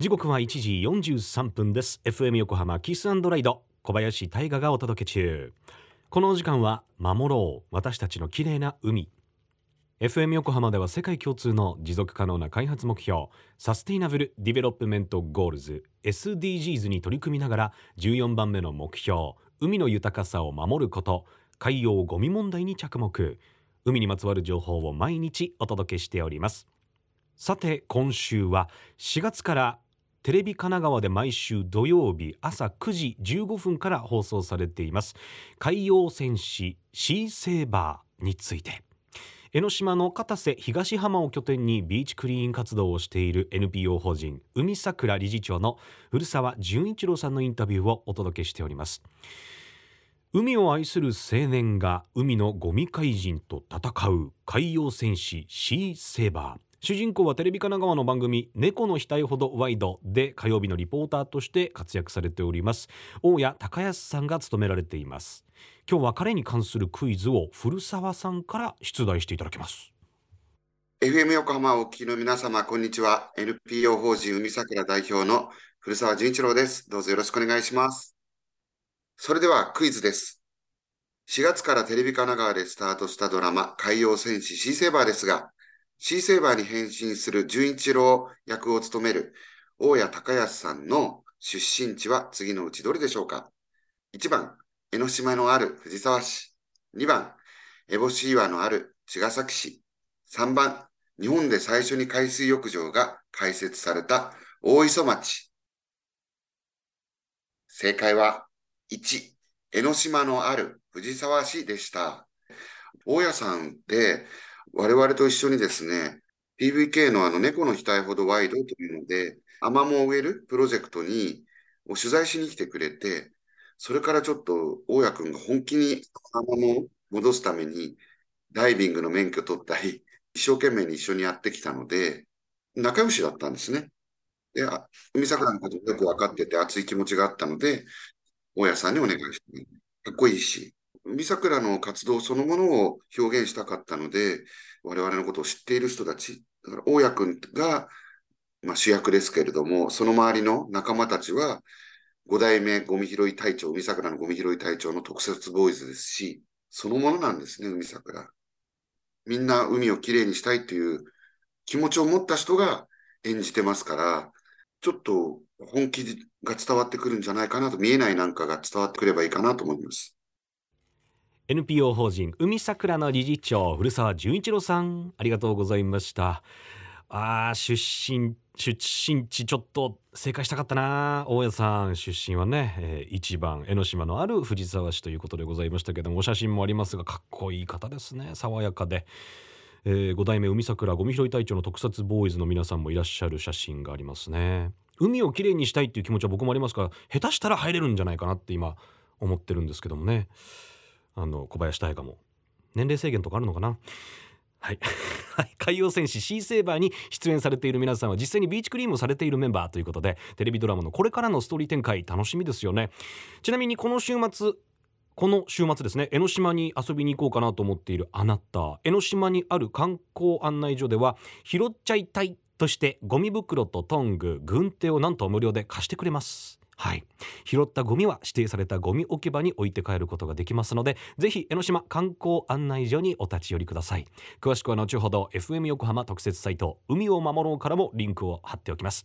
時刻は1時43分です。FM 横浜 KISS & RIDE。小林大賀がお届け中。この時間は守ろう。私たちの綺麗な海。FM 横浜では世界共通の持続可能な開発目標 Sustainable Development Goals SDGs に取り組みながら14番目の目標海の豊かさを守ること海洋ゴミ問題に着目。海にまつわる情報を毎日お届けしております。さて今週は4月からテレビ神奈川で毎週土曜日朝9時15分から放送されています。海洋戦士シーセーバーについて。江ノ島の片瀬東浜を拠点にビーチクリーン活動をしている NPO 法人海桜理事長の古澤純一郎さんのインタビューをお届けしております。海を愛する青年が海のゴミ怪人と戦う海洋戦士シーセーバー。主人公はテレビ神奈川の番組「猫の額ほどワイド」で火曜日のリポーターとして活躍されております。大谷隆康さんが務められています。今日は彼に関するクイズを古澤さんから出題していただきます。FM 横浜お聞きの皆様こんにちは。NPO 法人海桜代表の古澤純一郎です。どうぞよろしくお願いします。それではクイズです。4月からテレビ神奈川でスタートしたドラマ海洋戦士シーセーバーですがシーセーバーに変身する純一郎役を務める大谷隆康さんの出身地は次のうちどれでしょうか ?1 番、江ノ島のある藤沢市。2番、烏帽子岩のある茅ヶ崎市。3番、日本で最初に海水浴場が開設された大磯町。正解は1、江ノ島のある藤沢市でした。大家さんで我々と一緒にですね、PVK のあの猫の額ほどワイドというので、アマモを植えるプロジェクトにを取材しに来てくれて、それからちょっと大家君が本気にアマモを戻すためにダイビングの免許取ったり、一生懸命に一緒にやってきたので、仲良しだったんですね。で、海桜のことよく分かってて熱い気持ちがあったので、大家さんにお願いして、かっこいいし、海桜の活動そのものを表現したかったので、我々のことを知っている人たち、だから大家君が、まあ、主役ですけれども、その周りの仲間たちは、5代目ゴミ拾い隊長、海桜のゴミ拾い隊長の特設ボーイズですし、そのものなんですね、海桜。みんな海をきれいにしたいという気持ちを持った人が演じてますから、ちょっと本気が伝わってくるんじゃないかなと、見えないなんかが伝わってくればいいかなと思います。NPO 法人海桜の理事長古澤純一郎さんありがとうございました。あ出身出身地ちょっと正解したかったな大家さん。出身はね、えー、一番江ノ島のある藤沢市ということでございましたけどもお写真もありますがかっこいい方ですね爽やかで、えー、5代目海桜ゴミ拾い隊長の特撮ボーイズの皆さんもいらっしゃる写真がありますね。海をきれいにしたいっていう気持ちは僕もありますから下手したら入れるんじゃないかなって今思ってるんですけどもね。あの小林大河も。年齢制限とかあるのかな？はい、海洋戦士シーセーバーに出演されている皆さんは実際にビーチクリームをされているメンバーということでテレビドラマのこれからのストーリー展開楽しみですよね。ちなみにこの週末この週末ですね江ノ島に遊びに行こうかなと思っているあなた江ノ島にある観光案内所では拾っちゃいたいとしてゴミ袋とトング軍手をなんと無料で貸してくれます。はい。拾ったゴミは指定されたゴミ置き場に置いて帰ることができますのでぜひ江ノ島観光案内所にお立ち寄りください。詳しくは後ほど FM 横浜特設サイト海を守ろうからもリンクを貼っておきます。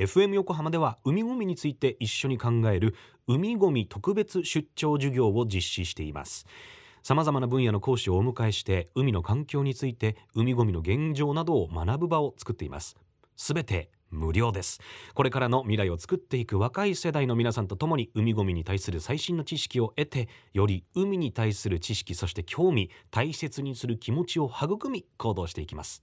FM 横浜では海ごみについて一緒に考える海ごみ特別出張授業を実施しています。さまざまな分野の講師をお迎えして海の環境について海ごみの現状などを学ぶ場を作っています。すべて無料です。これからの未来を作っていく若い世代の皆さんと共に海ごみに対する最新の知識を得てより海に対する知識そして興味大切にする気持ちを育み行動していきます。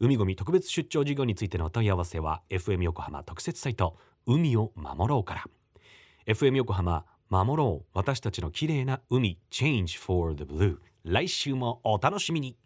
海ごみ特別出張事業についてのお問い合わせは FM 横浜特設サイト海を守ろうから。FM 横浜守ろう。私たちの綺麗な海 Change for the Blue 来週もお楽しみに。